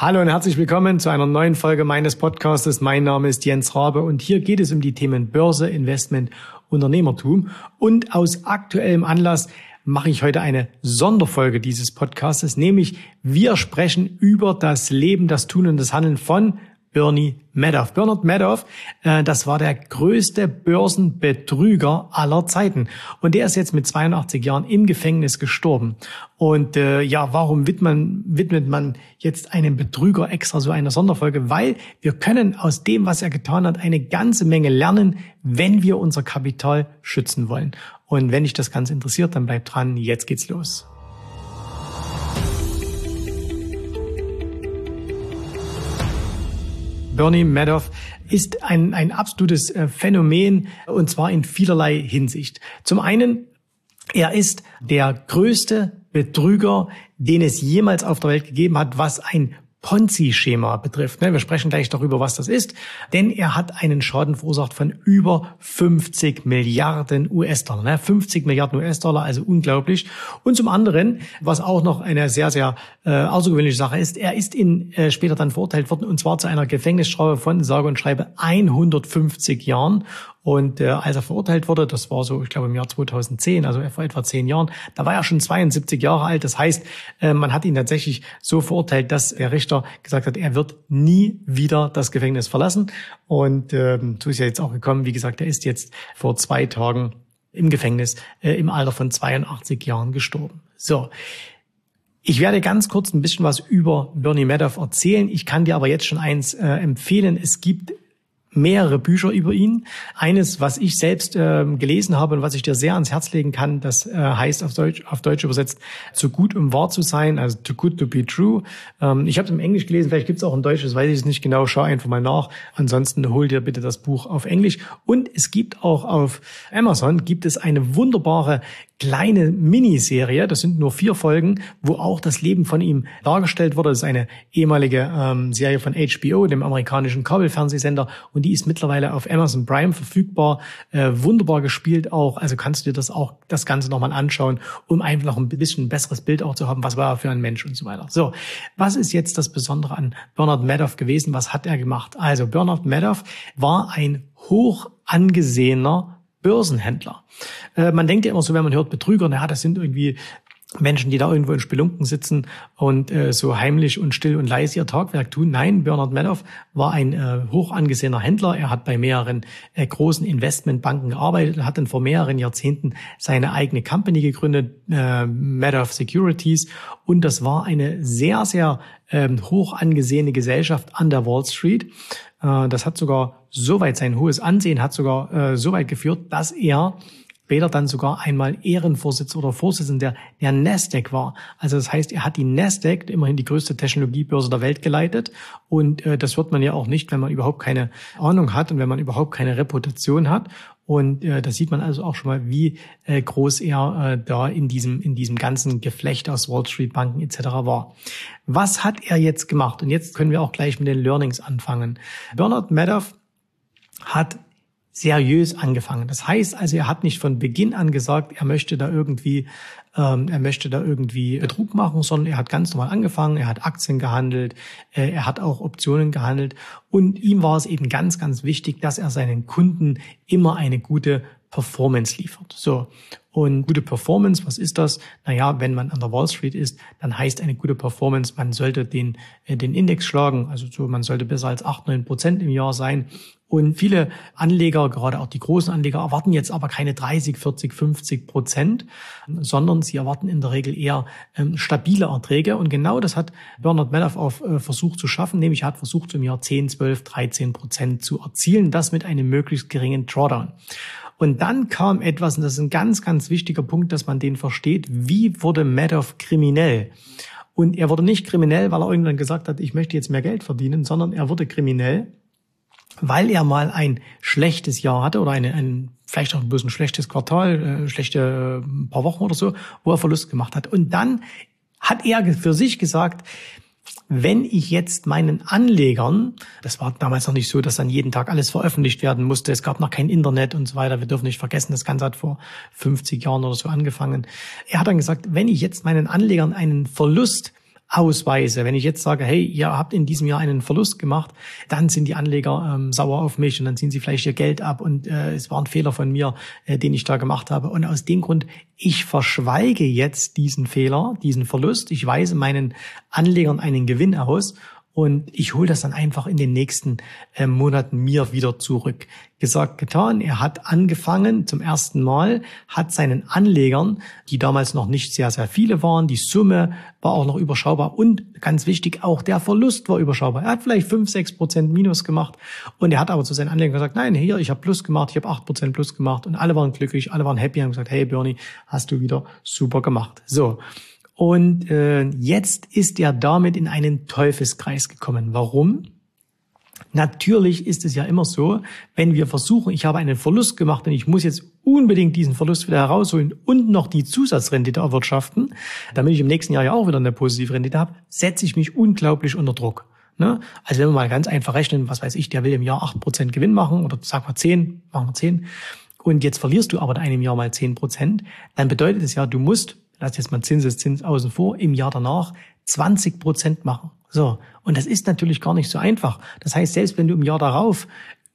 Hallo und herzlich willkommen zu einer neuen Folge meines Podcastes. Mein Name ist Jens Rabe und hier geht es um die Themen Börse, Investment, Unternehmertum. Und aus aktuellem Anlass mache ich heute eine Sonderfolge dieses Podcastes, nämlich wir sprechen über das Leben, das Tun und das Handeln von Bernie Madoff. Bernard Madoff, äh, das war der größte Börsenbetrüger aller Zeiten. Und der ist jetzt mit 82 Jahren im Gefängnis gestorben. Und äh, ja, warum widmet man, widmet man jetzt einem Betrüger extra so eine Sonderfolge? Weil wir können aus dem, was er getan hat, eine ganze Menge lernen, wenn wir unser Kapital schützen wollen. Und wenn dich das Ganze interessiert, dann bleib dran. Jetzt geht's los. Bernie Madoff ist ein, ein absolutes äh, Phänomen und zwar in vielerlei Hinsicht. Zum einen, er ist der größte Betrüger, den es jemals auf der Welt gegeben hat, was ein Ponzi-Schema betrifft. Ne? Wir sprechen gleich darüber, was das ist, denn er hat einen Schaden verursacht von über 50 Milliarden US-Dollar. 50 ne? Milliarden US-Dollar, also unglaublich. Und zum anderen, was auch noch eine sehr, sehr äh, außergewöhnliche Sache ist, er ist in, äh, später dann verurteilt worden, und zwar zu einer Gefängnisstrafe von, sage und schreibe, 150 Jahren. Und äh, als er verurteilt wurde, das war so, ich glaube im Jahr 2010, also vor etwa zehn Jahren, da war er schon 72 Jahre alt. Das heißt, äh, man hat ihn tatsächlich so verurteilt, dass der Richter gesagt hat, er wird nie wieder das Gefängnis verlassen. Und äh, so ist ja jetzt auch gekommen. Wie gesagt, er ist jetzt vor zwei Tagen im Gefängnis äh, im Alter von 82 Jahren gestorben. So. Ich werde ganz kurz ein bisschen was über Bernie Madoff erzählen. Ich kann dir aber jetzt schon eins äh, empfehlen. Es gibt mehrere Bücher über ihn. Eines, was ich selbst äh, gelesen habe und was ich dir sehr ans Herz legen kann, das äh, heißt auf Deutsch, auf Deutsch übersetzt, zu gut um wahr zu sein, also too good to be true. Ähm, ich habe es im Englisch gelesen, vielleicht gibt es auch Deutsch, das weiß ich nicht genau, schau einfach mal nach. Ansonsten hol dir bitte das Buch auf Englisch. Und es gibt auch auf Amazon, gibt es eine wunderbare kleine Miniserie, das sind nur vier Folgen, wo auch das Leben von ihm dargestellt wurde. Das ist eine ehemalige ähm, Serie von HBO, dem amerikanischen Kabelfernsehsender, und die ist mittlerweile auf Amazon Prime verfügbar. Äh, wunderbar gespielt auch, also kannst du dir das auch das Ganze nochmal anschauen, um einfach noch ein bisschen ein besseres Bild auch zu haben, was war er für ein Mensch und so weiter. So, was ist jetzt das Besondere an Bernard Madoff gewesen? Was hat er gemacht? Also Bernard Madoff war ein hoch angesehener Börsenhändler. Äh, man denkt ja immer so, wenn man hört Betrüger, naja, das sind irgendwie Menschen, die da irgendwo in Spelunken sitzen und äh, so heimlich und still und leise ihr Tagwerk tun. Nein, Bernard Madoff war ein äh, hoch angesehener Händler. Er hat bei mehreren großen Investmentbanken gearbeitet, hat dann vor mehreren Jahrzehnten seine eigene Company gegründet, äh, Madoff Securities. Und das war eine sehr, sehr ähm, hoch angesehene Gesellschaft an der Wall Street. Äh, das hat sogar so weit sein hohes Ansehen hat sogar äh, so weit geführt, dass er später dann sogar einmal Ehrenvorsitzender oder Vorsitzender der Nasdaq war. Also das heißt, er hat die Nasdaq, immerhin die größte Technologiebörse der Welt, geleitet. Und äh, das wird man ja auch nicht, wenn man überhaupt keine Ahnung hat und wenn man überhaupt keine Reputation hat. Und äh, da sieht man also auch schon mal, wie äh, groß er äh, da in diesem, in diesem ganzen Geflecht aus Wall Street Banken etc. war. Was hat er jetzt gemacht? Und jetzt können wir auch gleich mit den Learnings anfangen. Bernard Madoff hat seriös angefangen. Das heißt also, er hat nicht von Beginn an gesagt, er möchte da irgendwie, ähm, er möchte da irgendwie Betrug machen, sondern er hat ganz normal angefangen. Er hat Aktien gehandelt, äh, er hat auch Optionen gehandelt und ihm war es eben ganz, ganz wichtig, dass er seinen Kunden immer eine gute Performance liefert. So. Und gute Performance, was ist das? Naja, wenn man an der Wall Street ist, dann heißt eine gute Performance, man sollte den, äh, den Index schlagen. Also so, man sollte besser als 8, 9 Prozent im Jahr sein. Und viele Anleger, gerade auch die großen Anleger, erwarten jetzt aber keine 30, 40, 50 Prozent, sondern sie erwarten in der Regel eher ähm, stabile Erträge. Und genau das hat Bernard Madoff auf äh, versucht zu schaffen, nämlich er hat versucht, im Jahr 10, 12, 13 Prozent zu erzielen, das mit einem möglichst geringen Drawdown. Und dann kam etwas, und das ist ein ganz, ganz wichtiger Punkt, dass man den versteht, wie wurde Madoff kriminell? Und er wurde nicht kriminell, weil er irgendwann gesagt hat, ich möchte jetzt mehr Geld verdienen, sondern er wurde kriminell, weil er mal ein schlechtes Jahr hatte oder eine, ein vielleicht auch ein schlechtes Quartal, äh, schlechte äh, paar Wochen oder so, wo er Verlust gemacht hat. Und dann hat er für sich gesagt, wenn ich jetzt meinen Anlegern, das war damals noch nicht so, dass dann jeden Tag alles veröffentlicht werden musste, es gab noch kein Internet und so weiter, wir dürfen nicht vergessen, das Ganze hat vor 50 Jahren oder so angefangen. Er hat dann gesagt, wenn ich jetzt meinen Anlegern einen Verlust ausweise, wenn ich jetzt sage, hey, ihr habt in diesem Jahr einen Verlust gemacht, dann sind die Anleger ähm, sauer auf mich und dann ziehen sie vielleicht ihr Geld ab und äh, es war ein Fehler von mir, äh, den ich da gemacht habe. Und aus dem Grund, ich verschweige jetzt diesen Fehler, diesen Verlust, ich weise meinen Anlegern einen Gewinn aus und ich hole das dann einfach in den nächsten äh, Monaten mir wieder zurück. Gesagt, getan. Er hat angefangen zum ersten Mal, hat seinen Anlegern, die damals noch nicht sehr, sehr viele waren, die Summe war auch noch überschaubar und ganz wichtig, auch der Verlust war überschaubar. Er hat vielleicht fünf, sechs Prozent Minus gemacht und er hat aber zu seinen Anlegern gesagt, nein, hier, ich habe Plus gemacht, ich habe acht Prozent Plus gemacht und alle waren glücklich, alle waren happy und haben gesagt, hey Bernie, hast du wieder super gemacht. So. Und äh, jetzt ist er damit in einen Teufelskreis gekommen. Warum? Natürlich ist es ja immer so, wenn wir versuchen, ich habe einen Verlust gemacht und ich muss jetzt unbedingt diesen Verlust wieder herausholen und noch die Zusatzrendite erwirtschaften, damit ich im nächsten Jahr ja auch wieder eine positive Rendite habe, setze ich mich unglaublich unter Druck. Ne? Also wenn wir mal ganz einfach rechnen, was weiß ich, der will im Jahr acht Prozent Gewinn machen oder sag mal zehn, machen wir zehn, und jetzt verlierst du aber in einem Jahr mal zehn Prozent, dann bedeutet es ja, du musst lass jetzt mal Zinseszins außen vor, im Jahr danach 20 Prozent machen. So. Und das ist natürlich gar nicht so einfach. Das heißt, selbst wenn du im Jahr darauf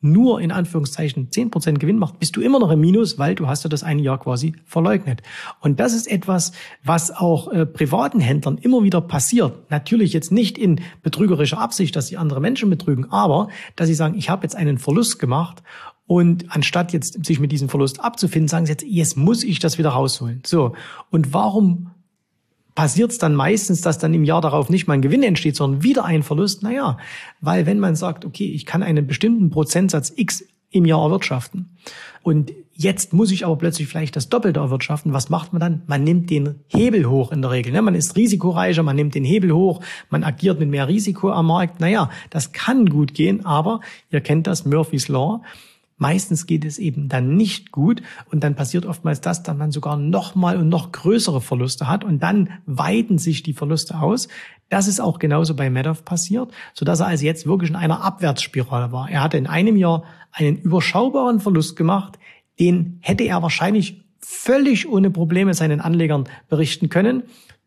nur in Anführungszeichen 10 Prozent Gewinn machst, bist du immer noch im Minus, weil du hast ja das eine Jahr quasi verleugnet. Und das ist etwas, was auch äh, privaten Händlern immer wieder passiert. Natürlich jetzt nicht in betrügerischer Absicht, dass sie andere Menschen betrügen, aber dass sie sagen, ich habe jetzt einen Verlust gemacht und anstatt jetzt sich mit diesem Verlust abzufinden, sagen sie jetzt, jetzt muss ich das wieder rausholen. So. Und warum passiert es dann meistens, dass dann im Jahr darauf nicht mal ein Gewinn entsteht, sondern wieder ein Verlust? Naja, weil wenn man sagt, okay, ich kann einen bestimmten Prozentsatz X im Jahr erwirtschaften und jetzt muss ich aber plötzlich vielleicht das Doppelte erwirtschaften, was macht man dann? Man nimmt den Hebel hoch in der Regel. Ne? Man ist risikoreicher, man nimmt den Hebel hoch, man agiert mit mehr Risiko am Markt. Naja, das kann gut gehen, aber ihr kennt das, Murphy's Law Meistens geht es eben dann nicht gut und dann passiert oftmals das, dass man sogar noch mal und noch größere Verluste hat und dann weiten sich die Verluste aus. Das ist auch genauso bei Madoff passiert, so dass er also jetzt wirklich in einer Abwärtsspirale war. Er hatte in einem Jahr einen überschaubaren Verlust gemacht, den hätte er wahrscheinlich völlig ohne Probleme seinen Anlegern berichten können.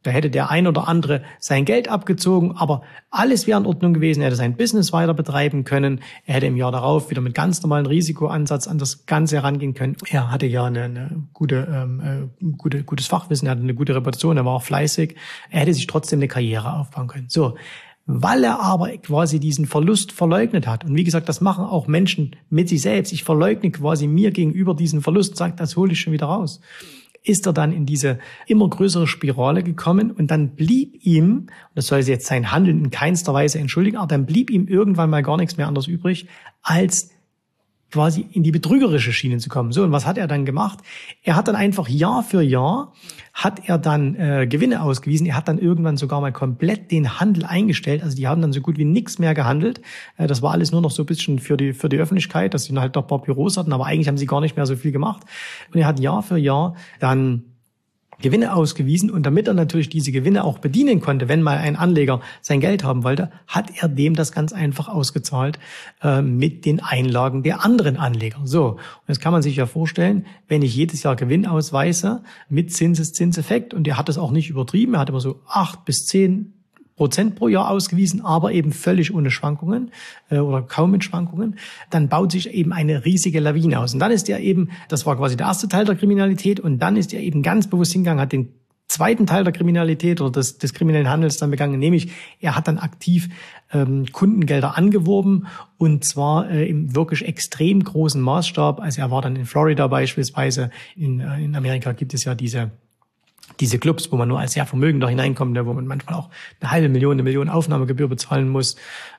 Da hätte der ein oder andere sein Geld abgezogen, aber alles wäre in Ordnung gewesen. Er hätte sein Business weiter betreiben können. Er hätte im Jahr darauf wieder mit ganz normalen Risikoansatz an das Ganze herangehen können. Er hatte ja eine, eine gute, ähm, äh, gute, gutes Fachwissen, er hatte eine gute Reputation, er war auch fleißig. Er hätte sich trotzdem eine Karriere aufbauen können. So. Weil er aber quasi diesen Verlust verleugnet hat. Und wie gesagt, das machen auch Menschen mit sich selbst. Ich verleugne quasi mir gegenüber diesen Verlust, sagt, das hole ich schon wieder raus ist er dann in diese immer größere Spirale gekommen und dann blieb ihm, das soll jetzt sein Handeln in keinster Weise entschuldigen, aber dann blieb ihm irgendwann mal gar nichts mehr anderes übrig, als quasi in die betrügerische Schiene zu kommen. So, und was hat er dann gemacht? Er hat dann einfach Jahr für Jahr hat er dann äh, Gewinne ausgewiesen. Er hat dann irgendwann sogar mal komplett den Handel eingestellt. Also die haben dann so gut wie nichts mehr gehandelt. Äh, das war alles nur noch so ein bisschen für die für die Öffentlichkeit, dass sie halt noch ein paar Büros hatten, aber eigentlich haben sie gar nicht mehr so viel gemacht. Und er hat Jahr für Jahr dann Gewinne ausgewiesen und damit er natürlich diese Gewinne auch bedienen konnte, wenn mal ein Anleger sein Geld haben wollte, hat er dem das ganz einfach ausgezahlt äh, mit den Einlagen der anderen Anleger. So, und jetzt kann man sich ja vorstellen, wenn ich jedes Jahr Gewinn ausweise mit Zinseszinseffekt und er hat das auch nicht übertrieben, er hat immer so acht bis zehn Prozent pro Jahr ausgewiesen, aber eben völlig ohne Schwankungen äh, oder kaum mit Schwankungen, dann baut sich eben eine riesige Lawine aus. Und dann ist er eben, das war quasi der erste Teil der Kriminalität, und dann ist er eben ganz bewusst hingegangen, hat den zweiten Teil der Kriminalität oder des, des kriminellen Handels dann begangen, nämlich er hat dann aktiv ähm, Kundengelder angeworben und zwar äh, im wirklich extrem großen Maßstab. Also er war dann in Florida beispielsweise, in, äh, in Amerika gibt es ja diese diese Clubs, wo man nur als sehr Vermögender hineinkommt, ne, wo man manchmal auch eine halbe Million, eine Million Aufnahmegebühr bezahlen muss,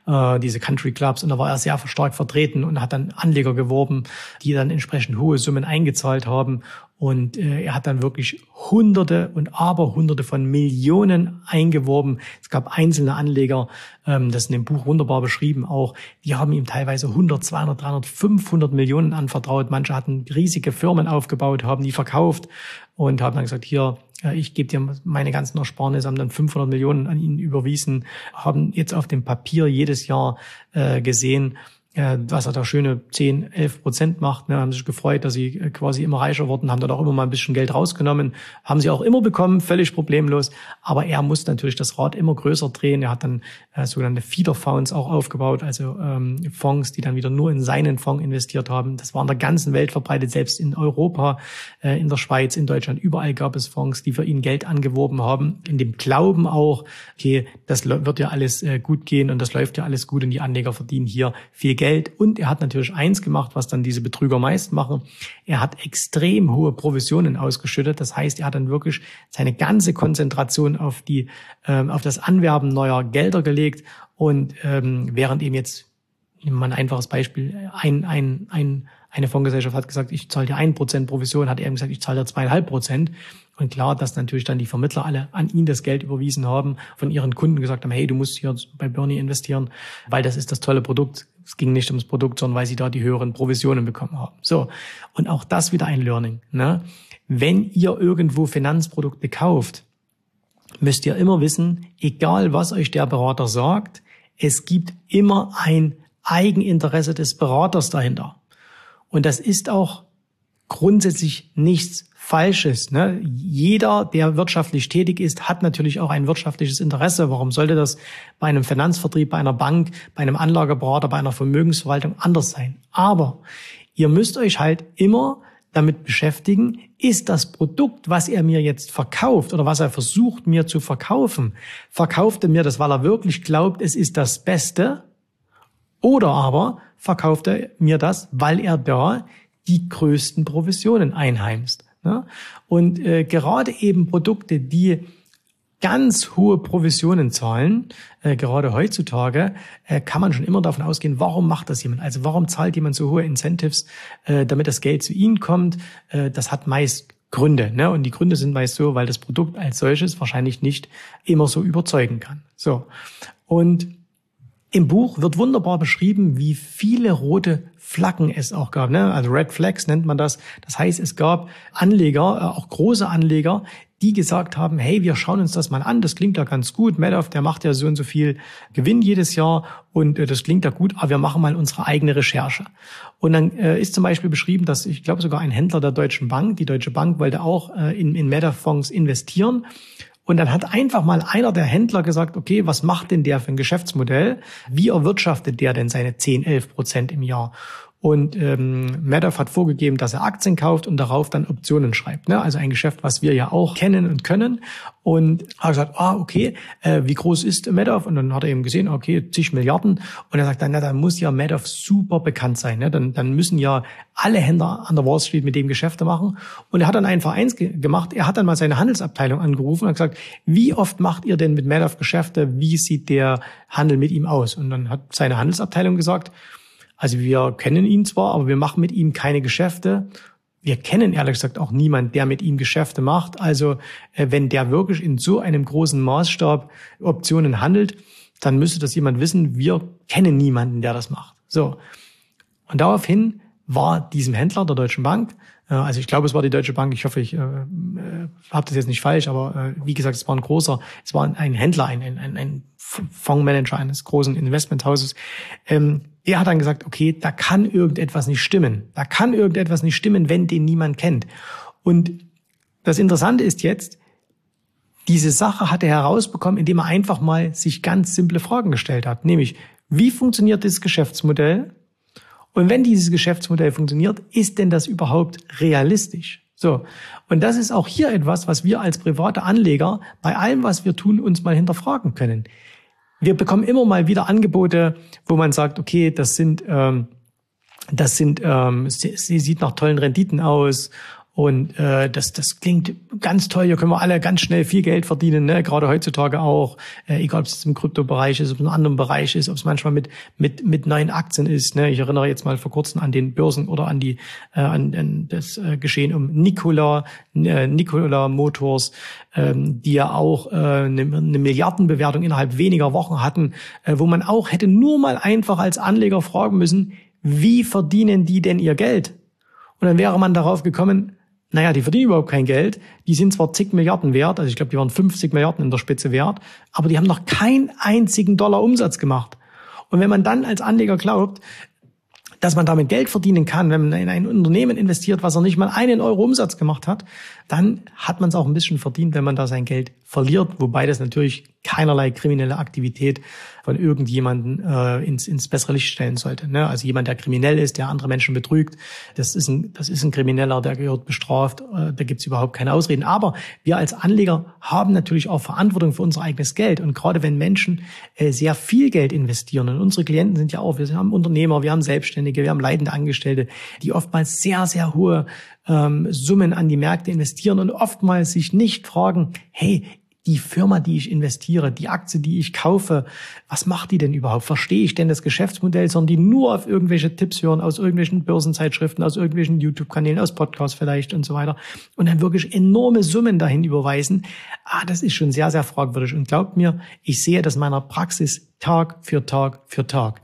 äh, diese Country Clubs. Und da war er sehr stark vertreten und hat dann Anleger geworben, die dann entsprechend hohe Summen eingezahlt haben. Und äh, er hat dann wirklich Hunderte und Aberhunderte von Millionen eingeworben. Es gab einzelne Anleger, ähm, das in dem Buch wunderbar beschrieben auch, die haben ihm teilweise 100, 200, 300, 500 Millionen anvertraut. Manche hatten riesige Firmen aufgebaut, haben die verkauft und haben dann gesagt, hier, ich gebe dir meine ganzen Ersparnisse, haben dann 500 Millionen an ihn überwiesen, haben jetzt auf dem Papier jedes Jahr äh, gesehen, äh, was er da schöne 10, 11 Prozent macht, ne, haben sich gefreut, dass sie äh, quasi immer reicher wurden, haben dort auch immer mal ein bisschen Geld rausgenommen, haben sie auch immer bekommen, völlig problemlos. Aber er muss natürlich das Rad immer größer drehen. Er hat dann äh, sogenannte Feeder-Fonds auch aufgebaut, also ähm, Fonds, die dann wieder nur in seinen Fonds investiert haben. Das war in der ganzen Welt verbreitet, selbst in Europa, äh, in der Schweiz, in Deutschland. Überall gab es Fonds, die für ihn Geld angeworben haben, in dem Glauben auch, okay, das wird ja alles äh, gut gehen und das läuft ja alles gut und die Anleger verdienen hier viel Geld. Geld. Und er hat natürlich eins gemacht, was dann diese Betrüger meist machen. Er hat extrem hohe Provisionen ausgeschüttet. Das heißt, er hat dann wirklich seine ganze Konzentration auf die, ähm, auf das Anwerben neuer Gelder gelegt. Und ähm, während ihm jetzt, nehmen wir ein einfaches Beispiel, ein, ein, ein, eine Fondsgesellschaft hat gesagt, ich zahle dir ein Prozent Provision, hat er gesagt, ich zahle dir zweieinhalb Prozent. Und klar, dass natürlich dann die Vermittler alle an ihn das Geld überwiesen haben, von ihren Kunden gesagt haben, hey, du musst hier bei Bernie investieren, weil das ist das tolle Produkt. Es ging nicht ums Produkt, sondern weil sie da die höheren Provisionen bekommen haben. So. Und auch das wieder ein Learning. Ne? Wenn ihr irgendwo Finanzprodukte kauft, müsst ihr immer wissen, egal was euch der Berater sagt, es gibt immer ein Eigeninteresse des Beraters dahinter. Und das ist auch grundsätzlich nichts Falsches. Ne? Jeder, der wirtschaftlich tätig ist, hat natürlich auch ein wirtschaftliches Interesse. Warum sollte das bei einem Finanzvertrieb, bei einer Bank, bei einem Anlageberater, bei einer Vermögensverwaltung anders sein? Aber ihr müsst euch halt immer damit beschäftigen, ist das Produkt, was er mir jetzt verkauft oder was er versucht mir zu verkaufen, verkauft er mir das, weil er wirklich glaubt, es ist das Beste? Oder aber verkauft er mir das, weil er da die größten Provisionen einheimst. Ne? Und äh, gerade eben Produkte, die ganz hohe Provisionen zahlen, äh, gerade heutzutage, äh, kann man schon immer davon ausgehen, warum macht das jemand? Also warum zahlt jemand so hohe Incentives, äh, damit das Geld zu ihnen kommt? Äh, das hat meist Gründe. Ne? Und die Gründe sind meist so, weil das Produkt als solches wahrscheinlich nicht immer so überzeugen kann. So. Und im Buch wird wunderbar beschrieben, wie viele rote Flaggen es auch gab. Ne? Also Red Flags nennt man das. Das heißt, es gab Anleger, äh, auch große Anleger, die gesagt haben, hey, wir schauen uns das mal an, das klingt ja ganz gut. Madoff, der macht ja so und so viel Gewinn jedes Jahr und äh, das klingt ja gut, aber wir machen mal unsere eigene Recherche. Und dann äh, ist zum Beispiel beschrieben, dass ich glaube sogar ein Händler der Deutschen Bank, die Deutsche Bank wollte auch in, in Madoff-Fonds investieren und dann hat einfach mal einer der Händler gesagt, okay, was macht denn der für ein Geschäftsmodell? Wie erwirtschaftet der denn seine 10, 11 Prozent im Jahr? Und ähm, Madoff hat vorgegeben, dass er Aktien kauft und darauf dann Optionen schreibt. Ne? Also ein Geschäft, was wir ja auch kennen und können. Und hat gesagt, ah, okay, äh, wie groß ist Madoff? Und dann hat er eben gesehen, okay, zig Milliarden. Und er sagt dann, na, dann muss ja Madoff super bekannt sein. Ne? Dann, dann müssen ja alle Händler an der Wall Street mit dem Geschäfte machen. Und er hat dann eins ge gemacht. Er hat dann mal seine Handelsabteilung angerufen und gesagt, wie oft macht ihr denn mit Madoff Geschäfte? Wie sieht der Handel mit ihm aus? Und dann hat seine Handelsabteilung gesagt, also wir kennen ihn zwar, aber wir machen mit ihm keine Geschäfte. Wir kennen ehrlich gesagt auch niemand, der mit ihm Geschäfte macht. Also äh, wenn der wirklich in so einem großen Maßstab Optionen handelt, dann müsste das jemand wissen. Wir kennen niemanden, der das macht. So. Und daraufhin war diesem Händler der Deutschen Bank, äh, also ich glaube, es war die Deutsche Bank, ich hoffe, ich äh, äh, habe das jetzt nicht falsch, aber äh, wie gesagt, es war ein großer, es war ein Händler, ein, ein, ein Fondsmanager eines großen Investmenthauses, ähm, er hat dann gesagt, okay, da kann irgendetwas nicht stimmen. Da kann irgendetwas nicht stimmen, wenn den niemand kennt. Und das Interessante ist jetzt, diese Sache hat er herausbekommen, indem er einfach mal sich ganz simple Fragen gestellt hat. Nämlich, wie funktioniert dieses Geschäftsmodell? Und wenn dieses Geschäftsmodell funktioniert, ist denn das überhaupt realistisch? So. Und das ist auch hier etwas, was wir als private Anleger bei allem, was wir tun, uns mal hinterfragen können wir bekommen immer mal wieder Angebote, wo man sagt, okay, das sind, ähm, das sind, ähm, sie, sie sieht nach tollen Renditen aus und äh, das, das klingt ganz toll. Hier können wir alle ganz schnell viel Geld verdienen, ne? gerade heutzutage auch. Äh, egal, ob es im Kryptobereich ist, ob es im anderen Bereich ist, ob es manchmal mit mit mit neuen Aktien ist. Ne? Ich erinnere jetzt mal vor kurzem an den Börsen oder an die äh, an, an das äh, Geschehen um Nikola äh, Nikola Motors, ähm, die ja auch äh, eine, eine Milliardenbewertung innerhalb weniger Wochen hatten, äh, wo man auch hätte nur mal einfach als Anleger fragen müssen, wie verdienen die denn ihr Geld? Und dann wäre man darauf gekommen, naja, die verdienen überhaupt kein Geld. Die sind zwar zig Milliarden wert, also ich glaube, die waren 50 Milliarden in der Spitze wert, aber die haben noch keinen einzigen Dollar Umsatz gemacht. Und wenn man dann als Anleger glaubt, dass man damit Geld verdienen kann, wenn man in ein Unternehmen investiert, was er nicht mal einen Euro Umsatz gemacht hat, dann hat man es auch ein bisschen verdient, wenn man da sein Geld verliert, wobei das natürlich keinerlei kriminelle Aktivität von irgendjemanden äh, ins, ins bessere Licht stellen sollte. Ne? Also jemand, der kriminell ist, der andere Menschen betrügt, das ist ein, das ist ein Krimineller, der gehört bestraft, äh, da gibt's überhaupt keine Ausreden. Aber wir als Anleger haben natürlich auch Verantwortung für unser eigenes Geld. Und gerade wenn Menschen äh, sehr viel Geld investieren, und unsere Klienten sind ja auch, wir haben Unternehmer, wir haben Selbstständige, wir haben leidende Angestellte, die oftmals sehr, sehr hohe ähm, Summen an die Märkte investieren und oftmals sich nicht fragen, hey, die Firma, die ich investiere, die Aktie, die ich kaufe, was macht die denn überhaupt? Verstehe ich denn das Geschäftsmodell, sondern die nur auf irgendwelche Tipps hören, aus irgendwelchen Börsenzeitschriften, aus irgendwelchen YouTube-Kanälen, aus Podcasts vielleicht und so weiter und dann wirklich enorme Summen dahin überweisen. Ah, das ist schon sehr, sehr fragwürdig. Und glaubt mir, ich sehe das in meiner Praxis Tag für Tag für Tag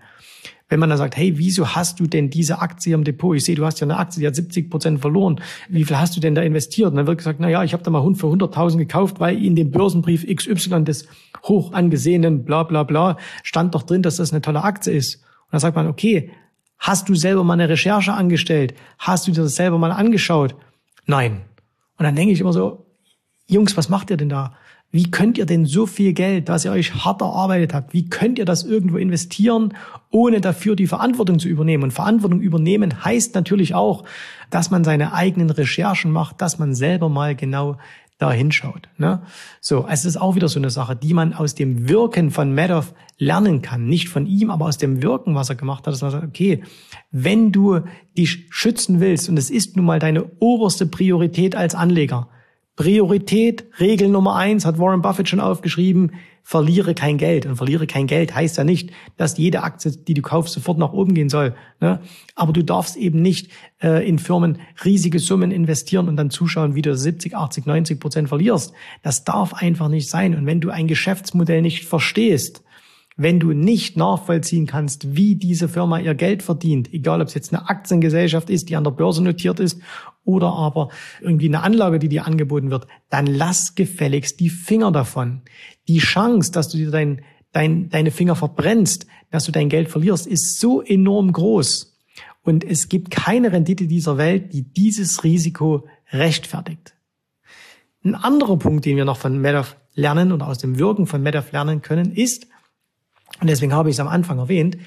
wenn man dann sagt, hey, wieso hast du denn diese Aktie im Depot? Ich sehe, du hast ja eine Aktie, die hat 70 Prozent verloren. Wie viel hast du denn da investiert? Und dann wird gesagt, na ja, ich habe da mal für 100.000 gekauft, weil in dem Börsenbrief XY des hoch angesehenen bla bla bla stand doch drin, dass das eine tolle Aktie ist. Und dann sagt man, okay, hast du selber mal eine Recherche angestellt? Hast du dir das selber mal angeschaut? Nein. Und dann denke ich immer so, Jungs, was macht ihr denn da? Wie könnt ihr denn so viel Geld, das ihr euch hart erarbeitet habt, wie könnt ihr das irgendwo investieren, ohne dafür die Verantwortung zu übernehmen? Und Verantwortung übernehmen heißt natürlich auch, dass man seine eigenen Recherchen macht, dass man selber mal genau da hinschaut. Ne? So, es ist auch wieder so eine Sache, die man aus dem Wirken von Madoff lernen kann. Nicht von ihm, aber aus dem Wirken, was er gemacht hat, dass man sagt, okay, wenn du dich schützen willst, und es ist nun mal deine oberste Priorität als Anleger, Priorität, Regel Nummer eins, hat Warren Buffett schon aufgeschrieben, verliere kein Geld. Und verliere kein Geld heißt ja nicht, dass jede Aktie, die du kaufst, sofort nach oben gehen soll. Ne? Aber du darfst eben nicht äh, in Firmen riesige Summen investieren und dann zuschauen, wie du 70, 80, 90 Prozent verlierst. Das darf einfach nicht sein. Und wenn du ein Geschäftsmodell nicht verstehst, wenn du nicht nachvollziehen kannst, wie diese Firma ihr Geld verdient, egal ob es jetzt eine Aktiengesellschaft ist, die an der Börse notiert ist oder aber irgendwie eine Anlage, die dir angeboten wird, dann lass gefälligst die Finger davon. Die Chance, dass du dir dein, dein, deine Finger verbrennst, dass du dein Geld verlierst, ist so enorm groß. Und es gibt keine Rendite dieser Welt, die dieses Risiko rechtfertigt. Ein anderer Punkt, den wir noch von Madoff lernen oder aus dem Wirken von Madoff lernen können, ist, und deswegen habe ich es am Anfang erwähnt,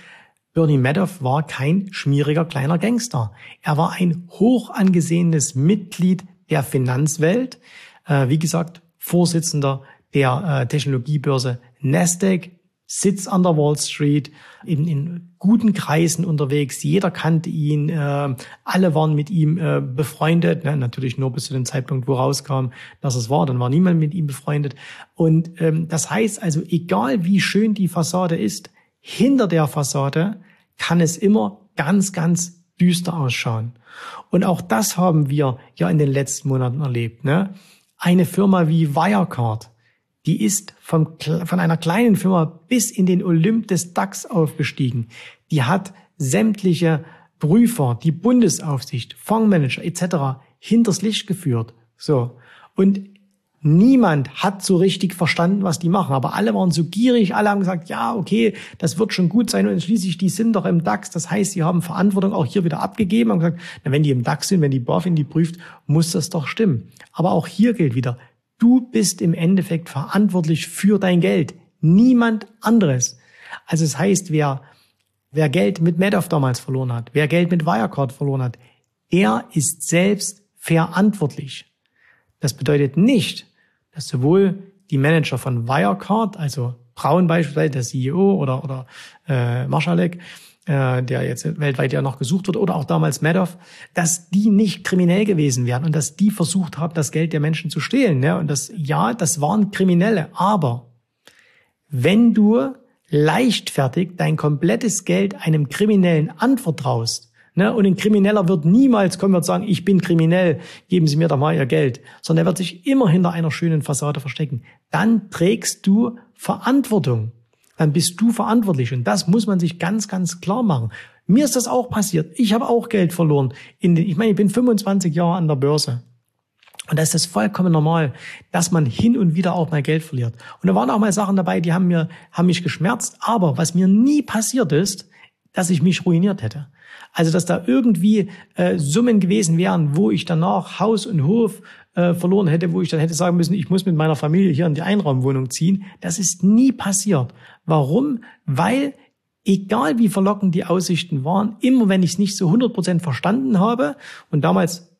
Bernie Madoff war kein schmieriger kleiner Gangster. Er war ein hoch angesehenes Mitglied der Finanzwelt. Äh, wie gesagt, Vorsitzender der äh, Technologiebörse Nasdaq, Sitz an der Wall Street, in, in guten Kreisen unterwegs. Jeder kannte ihn, äh, alle waren mit ihm äh, befreundet. Ne? Natürlich nur bis zu dem Zeitpunkt, wo rauskam, dass es war. Dann war niemand mit ihm befreundet. Und ähm, das heißt also, egal wie schön die Fassade ist, hinter der Fassade kann es immer ganz, ganz düster ausschauen. Und auch das haben wir ja in den letzten Monaten erlebt. Ne? Eine Firma wie Wirecard, die ist vom, von einer kleinen Firma bis in den Olymp des DAX aufgestiegen. Die hat sämtliche Prüfer, die Bundesaufsicht, Fondsmanager etc. hinters Licht geführt. So. Und Niemand hat so richtig verstanden, was die machen. Aber alle waren so gierig, alle haben gesagt, ja, okay, das wird schon gut sein. Und schließlich, die sind doch im DAX. Das heißt, sie haben Verantwortung auch hier wieder abgegeben und gesagt, na, wenn die im DAX sind, wenn die BaFin die prüft, muss das doch stimmen. Aber auch hier gilt wieder, du bist im Endeffekt verantwortlich für dein Geld. Niemand anderes. Also es heißt, wer, wer Geld mit Madoff damals verloren hat, wer Geld mit Wirecard verloren hat, er ist selbst verantwortlich. Das bedeutet nicht, dass sowohl die Manager von Wirecard, also Braun beispielsweise, der CEO oder, oder äh, Marschalek, äh, der jetzt weltweit ja noch gesucht wird, oder auch damals Madoff, dass die nicht kriminell gewesen wären und dass die versucht haben, das Geld der Menschen zu stehlen. Ne? Und das, ja, das waren Kriminelle, aber wenn du leichtfertig dein komplettes Geld einem Kriminellen anvertraust, Ne? Und ein Krimineller wird niemals kommen und sagen, ich bin kriminell, geben Sie mir doch mal Ihr Geld. Sondern er wird sich immer hinter einer schönen Fassade verstecken. Dann trägst du Verantwortung. Dann bist du verantwortlich. Und das muss man sich ganz, ganz klar machen. Mir ist das auch passiert. Ich habe auch Geld verloren. Den, ich meine, ich bin 25 Jahre an der Börse. Und da ist es vollkommen normal, dass man hin und wieder auch mal Geld verliert. Und da waren auch mal Sachen dabei, die haben mir, haben mich geschmerzt. Aber was mir nie passiert ist, dass ich mich ruiniert hätte. Also dass da irgendwie äh, Summen gewesen wären, wo ich danach Haus und Hof äh, verloren hätte, wo ich dann hätte sagen müssen, ich muss mit meiner Familie hier in die Einraumwohnung ziehen. Das ist nie passiert. Warum? Weil egal wie verlockend die Aussichten waren, immer wenn ich es nicht so 100% verstanden habe und damals,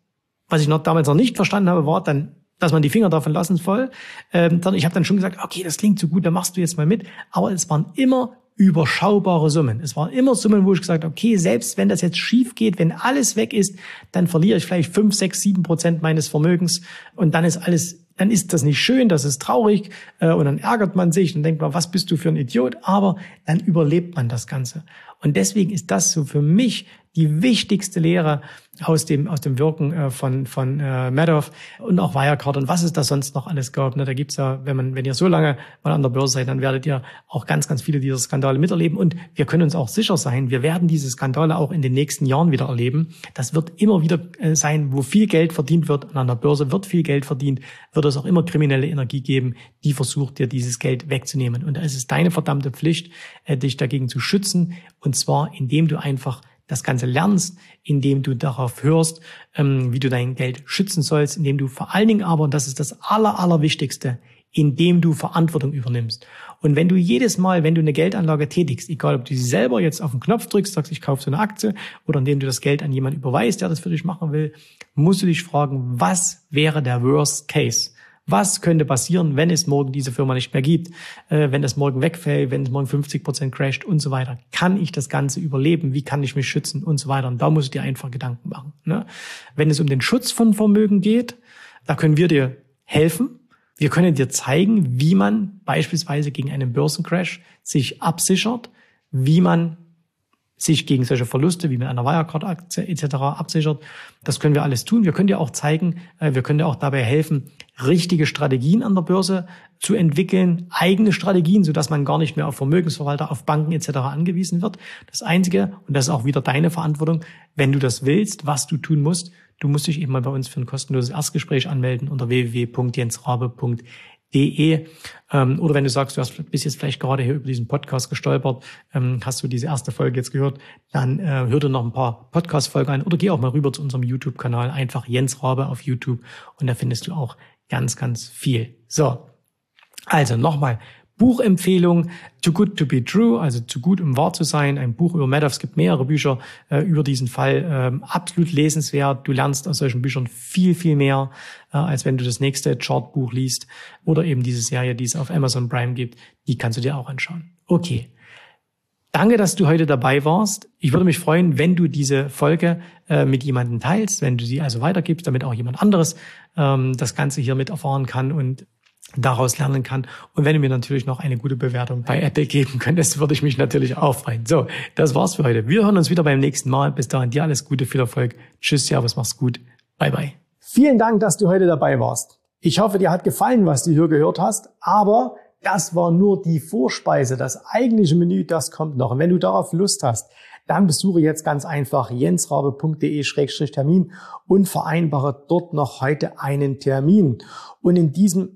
was ich noch damals noch nicht verstanden habe, war dann dass man die Finger davon lassen soll. Ähm, dann, ich habe dann schon gesagt, okay, das klingt so gut, da machst du jetzt mal mit. Aber es waren immer überschaubare Summen. Es waren immer Summen, wo ich gesagt habe, okay, selbst wenn das jetzt schief geht, wenn alles weg ist, dann verliere ich vielleicht fünf, sechs, sieben Prozent meines Vermögens und dann ist alles, dann ist das nicht schön, das ist traurig äh, und dann ärgert man sich und denkt man, was bist du für ein Idiot? Aber dann überlebt man das Ganze. Und deswegen ist das so für mich die wichtigste Lehre aus dem, aus dem Wirken äh, von, von äh, Madoff und auch Wirecard und was es da sonst noch alles gab. Ne? Da gibt's ja, wenn man, wenn ihr so lange mal an der Börse seid, dann werdet ihr auch ganz, ganz viele dieser Skandale miterleben. Und wir können uns auch sicher sein, wir werden diese Skandale auch in den nächsten Jahren wieder erleben. Das wird immer wieder äh, sein, wo viel Geld verdient wird. Und an der Börse wird viel Geld verdient, wird es auch immer kriminelle Energie geben, die versucht, dir dieses Geld wegzunehmen. Und da ist es deine verdammte Pflicht, äh, dich dagegen zu schützen. Und zwar, indem du einfach das Ganze lernst, indem du darauf hörst, ähm, wie du dein Geld schützen sollst, indem du vor allen Dingen aber, und das ist das Aller, Allerwichtigste, indem du Verantwortung übernimmst. Und wenn du jedes Mal, wenn du eine Geldanlage tätigst, egal ob du sie selber jetzt auf den Knopf drückst, sagst, ich kaufe so eine Aktie, oder indem du das Geld an jemanden überweist, der das für dich machen will, musst du dich fragen, was wäre der Worst Case? Was könnte passieren, wenn es morgen diese Firma nicht mehr gibt, äh, wenn es morgen wegfällt, wenn es morgen 50 Prozent crasht und so weiter? Kann ich das Ganze überleben? Wie kann ich mich schützen und so weiter? Und da musst du dir einfach Gedanken machen. Ne? Wenn es um den Schutz von Vermögen geht, da können wir dir helfen. Wir können dir zeigen, wie man beispielsweise gegen einen Börsencrash sich absichert, wie man sich gegen solche Verluste wie mit einer Wirecard-Aktie etc. absichert. Das können wir alles tun. Wir können dir auch zeigen, äh, wir können dir auch dabei helfen, richtige Strategien an der Börse zu entwickeln, eigene Strategien, sodass man gar nicht mehr auf Vermögensverwalter, auf Banken etc. angewiesen wird. Das Einzige, und das ist auch wieder deine Verantwortung, wenn du das willst, was du tun musst, du musst dich eben mal bei uns für ein kostenloses Erstgespräch anmelden unter www.jensrabe.de De. Ähm, oder wenn du sagst, du hast bis jetzt vielleicht gerade hier über diesen Podcast gestolpert, ähm, hast du diese erste Folge jetzt gehört, dann äh, hör dir noch ein paar Podcast-Folgen an oder geh auch mal rüber zu unserem YouTube-Kanal, einfach Jens Rabe auf YouTube und da findest du auch ganz, ganz viel. So, also nochmal, Buchempfehlung Too Good to Be True, also zu gut, um wahr zu sein. Ein Buch über Madoff. Es gibt mehrere Bücher äh, über diesen Fall. Ähm, absolut lesenswert. Du lernst aus solchen Büchern viel, viel mehr, äh, als wenn du das nächste Chartbuch liest. Oder eben diese Serie, die es auf Amazon Prime gibt. Die kannst du dir auch anschauen. Okay. Danke, dass du heute dabei warst. Ich würde mich freuen, wenn du diese Folge äh, mit jemandem teilst, wenn du sie also weitergibst, damit auch jemand anderes ähm, das Ganze hier mit erfahren kann und daraus lernen kann. Und wenn du mir natürlich noch eine gute Bewertung bei Apple geben könntest, würde ich mich natürlich auch freuen. So, das war's für heute. Wir hören uns wieder beim nächsten Mal. Bis dahin dir alles Gute, viel Erfolg. Tschüss, Servus, mach's gut. Bye, bye. Vielen Dank, dass du heute dabei warst. Ich hoffe, dir hat gefallen, was du hier gehört hast, aber das war nur die Vorspeise. Das eigentliche Menü, das kommt noch. Und wenn du darauf Lust hast, dann besuche jetzt ganz einfach jensrabe.de-termin und vereinbare dort noch heute einen Termin. Und in diesem